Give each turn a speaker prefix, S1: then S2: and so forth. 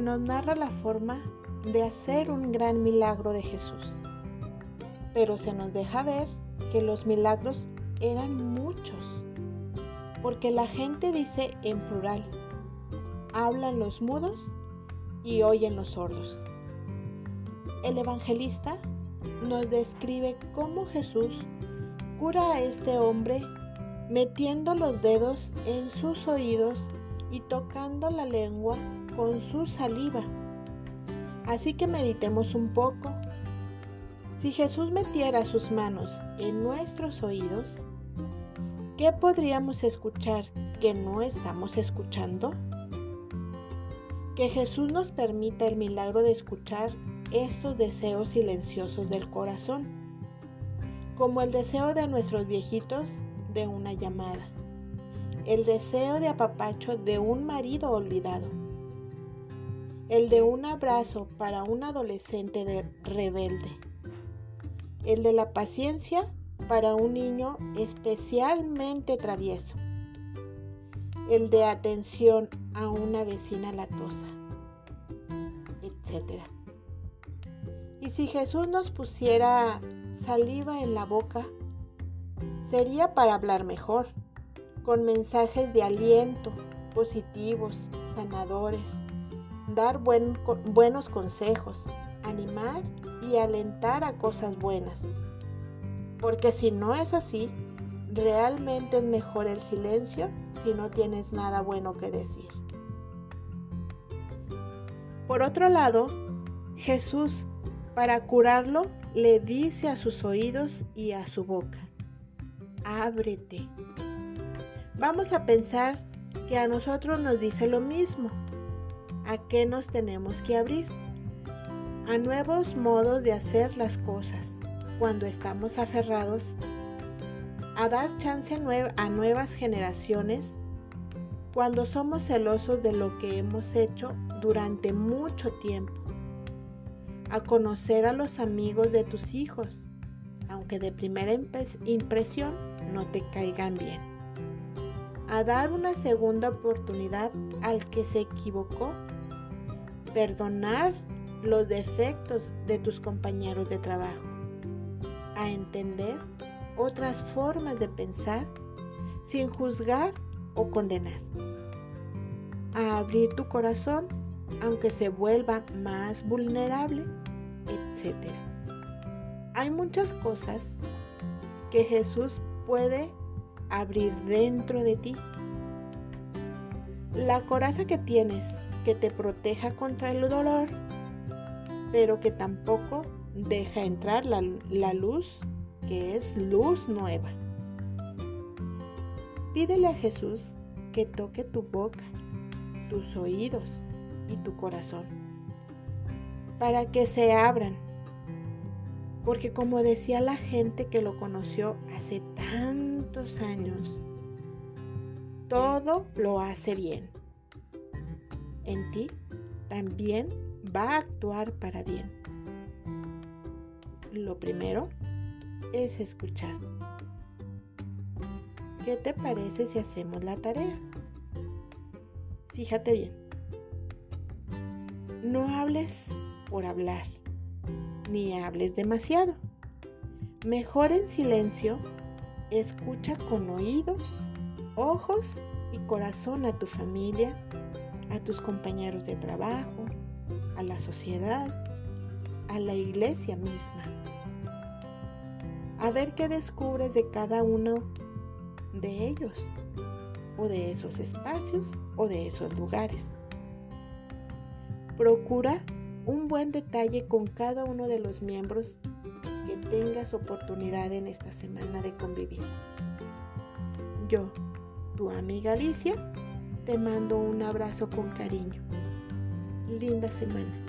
S1: nos narra la forma de hacer un gran milagro de Jesús. Pero se nos deja ver que los milagros eran muchos, porque la gente dice en plural, hablan los mudos y oyen los sordos. El evangelista nos describe cómo Jesús cura a este hombre metiendo los dedos en sus oídos y tocando la lengua con su saliva. Así que meditemos un poco. Si Jesús metiera sus manos en nuestros oídos, ¿qué podríamos escuchar que no estamos escuchando? Que Jesús nos permita el milagro de escuchar estos deseos silenciosos del corazón, como el deseo de nuestros viejitos de una llamada, el deseo de apapacho de un marido olvidado, el de un abrazo para un adolescente de rebelde, el de la paciencia para un niño especialmente travieso, el de atención a una vecina latosa, etc. Y si Jesús nos pusiera saliva en la boca, sería para hablar mejor, con mensajes de aliento, positivos, sanadores, dar buenos consejos, animar y alentar a cosas buenas. Porque si no es así, realmente es mejor el silencio si no tienes nada bueno que decir. Por otro lado, Jesús para curarlo, le dice a sus oídos y a su boca, ábrete. Vamos a pensar que a nosotros nos dice lo mismo. ¿A qué nos tenemos que abrir? A nuevos modos de hacer las cosas cuando estamos aferrados a dar chance a nuevas generaciones cuando somos celosos de lo que hemos hecho durante mucho tiempo a conocer a los amigos de tus hijos, aunque de primera impresión no te caigan bien. A dar una segunda oportunidad al que se equivocó. Perdonar los defectos de tus compañeros de trabajo. A entender otras formas de pensar sin juzgar o condenar. A abrir tu corazón aunque se vuelva más vulnerable, etc. Hay muchas cosas que Jesús puede abrir dentro de ti. La coraza que tienes que te proteja contra el dolor, pero que tampoco deja entrar la, la luz, que es luz nueva. Pídele a Jesús que toque tu boca, tus oídos, y tu corazón, para que se abran. Porque como decía la gente que lo conoció hace tantos años, todo lo hace bien. En ti también va a actuar para bien. Lo primero es escuchar. ¿Qué te parece si hacemos la tarea? Fíjate bien. No hables por hablar, ni hables demasiado. Mejor en silencio, escucha con oídos, ojos y corazón a tu familia, a tus compañeros de trabajo, a la sociedad, a la iglesia misma. A ver qué descubres de cada uno de ellos, o de esos espacios, o de esos lugares. Procura un buen detalle con cada uno de los miembros que tengas oportunidad en esta semana de convivir. Yo, tu amiga Alicia, te mando un abrazo con cariño. Linda semana.